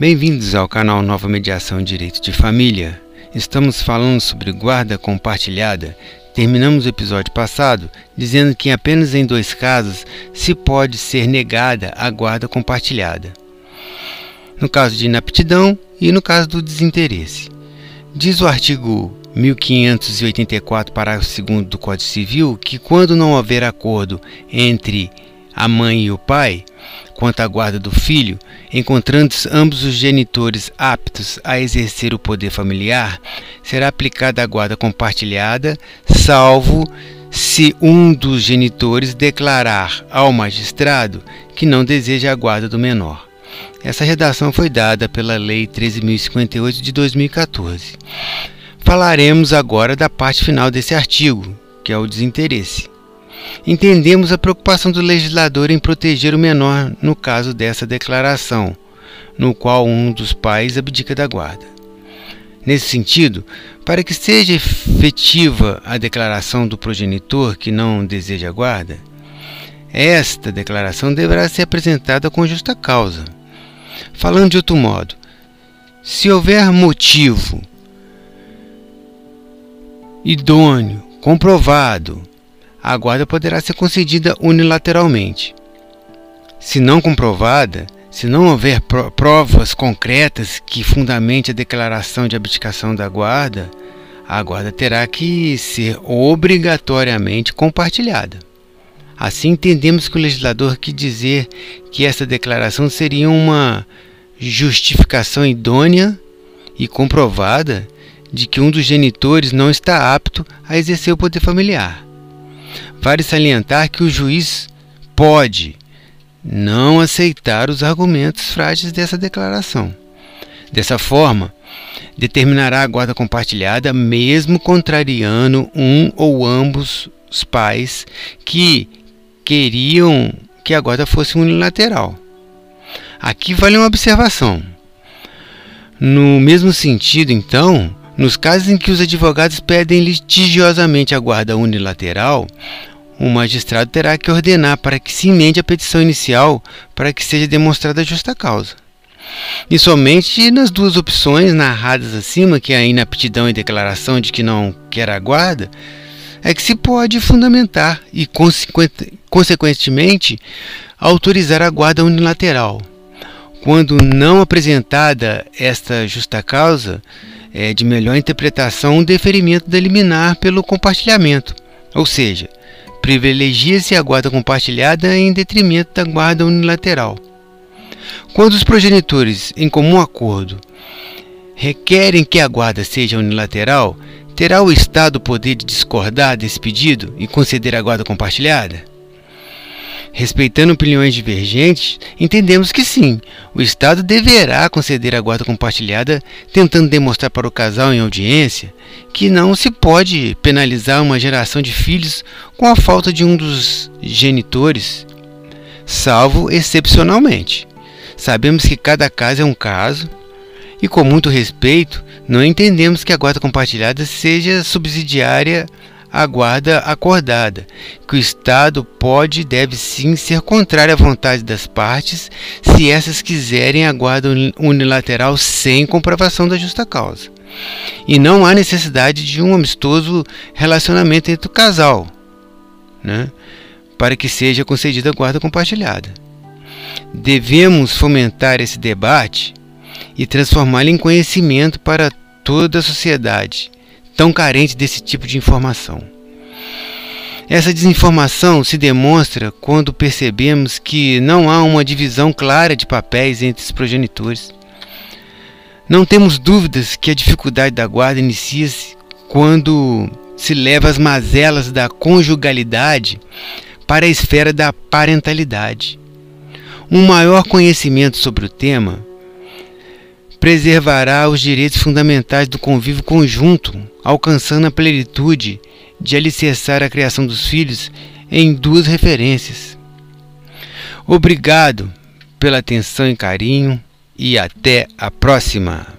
Bem-vindos ao canal Nova Mediação Direito de Família. Estamos falando sobre guarda compartilhada. Terminamos o episódio passado dizendo que apenas em dois casos se pode ser negada a guarda compartilhada: no caso de inaptidão e no caso do desinteresse. Diz o artigo 1584, parágrafo 2 do Código Civil, que quando não houver acordo entre a mãe e o pai, quanto à guarda do filho, encontrando-se ambos os genitores aptos a exercer o poder familiar, será aplicada a guarda compartilhada, salvo se um dos genitores declarar ao magistrado que não deseja a guarda do menor. Essa redação foi dada pela Lei 13.058 de 2014. Falaremos agora da parte final desse artigo, que é o desinteresse. Entendemos a preocupação do legislador em proteger o menor no caso dessa declaração, no qual um dos pais abdica da guarda. Nesse sentido, para que seja efetiva a declaração do progenitor que não deseja a guarda, esta declaração deverá ser apresentada com justa causa. Falando de outro modo, se houver motivo idôneo, comprovado, a guarda poderá ser concedida unilateralmente. Se não comprovada, se não houver provas concretas que fundamente a declaração de abdicação da guarda, a guarda terá que ser obrigatoriamente compartilhada. Assim, entendemos que o legislador quis dizer que essa declaração seria uma justificação idônea e comprovada de que um dos genitores não está apto a exercer o poder familiar. Vale salientar que o juiz pode não aceitar os argumentos frágeis dessa declaração. Dessa forma, determinará a guarda compartilhada, mesmo contrariando um ou ambos os pais que queriam que a guarda fosse unilateral. Aqui vale uma observação. No mesmo sentido, então, nos casos em que os advogados pedem litigiosamente a guarda unilateral, o magistrado terá que ordenar para que se emende a petição inicial para que seja demonstrada a justa causa. E somente nas duas opções narradas acima, que é a inaptidão e declaração de que não quer a guarda, é que se pode fundamentar e, consequentemente, autorizar a guarda unilateral. Quando não apresentada esta justa causa, é, de melhor interpretação o deferimento da liminar pelo compartilhamento, ou seja, privilegia-se a guarda compartilhada em detrimento da guarda unilateral. Quando os progenitores, em comum acordo, requerem que a guarda seja unilateral, terá o Estado o poder de discordar desse pedido e conceder a guarda compartilhada? Respeitando opiniões divergentes, entendemos que sim, o Estado deverá conceder a guarda compartilhada, tentando demonstrar para o casal em audiência que não se pode penalizar uma geração de filhos com a falta de um dos genitores, salvo excepcionalmente. Sabemos que cada caso é um caso e, com muito respeito, não entendemos que a guarda compartilhada seja subsidiária a guarda acordada, que o Estado pode e deve sim ser contrário à vontade das partes se essas quiserem a guarda unilateral sem comprovação da justa causa. E não há necessidade de um amistoso relacionamento entre o casal, né, para que seja concedida a guarda compartilhada. Devemos fomentar esse debate e transformá-lo em conhecimento para toda a sociedade tão carente desse tipo de informação. Essa desinformação se demonstra quando percebemos que não há uma divisão clara de papéis entre os progenitores. Não temos dúvidas que a dificuldade da guarda inicia-se quando se leva as mazelas da conjugalidade para a esfera da parentalidade. Um maior conhecimento sobre o tema preservará os direitos fundamentais do convívio conjunto, alcançando a plenitude de alicerçar a criação dos filhos em duas referências. Obrigado pela atenção e carinho e até a próxima!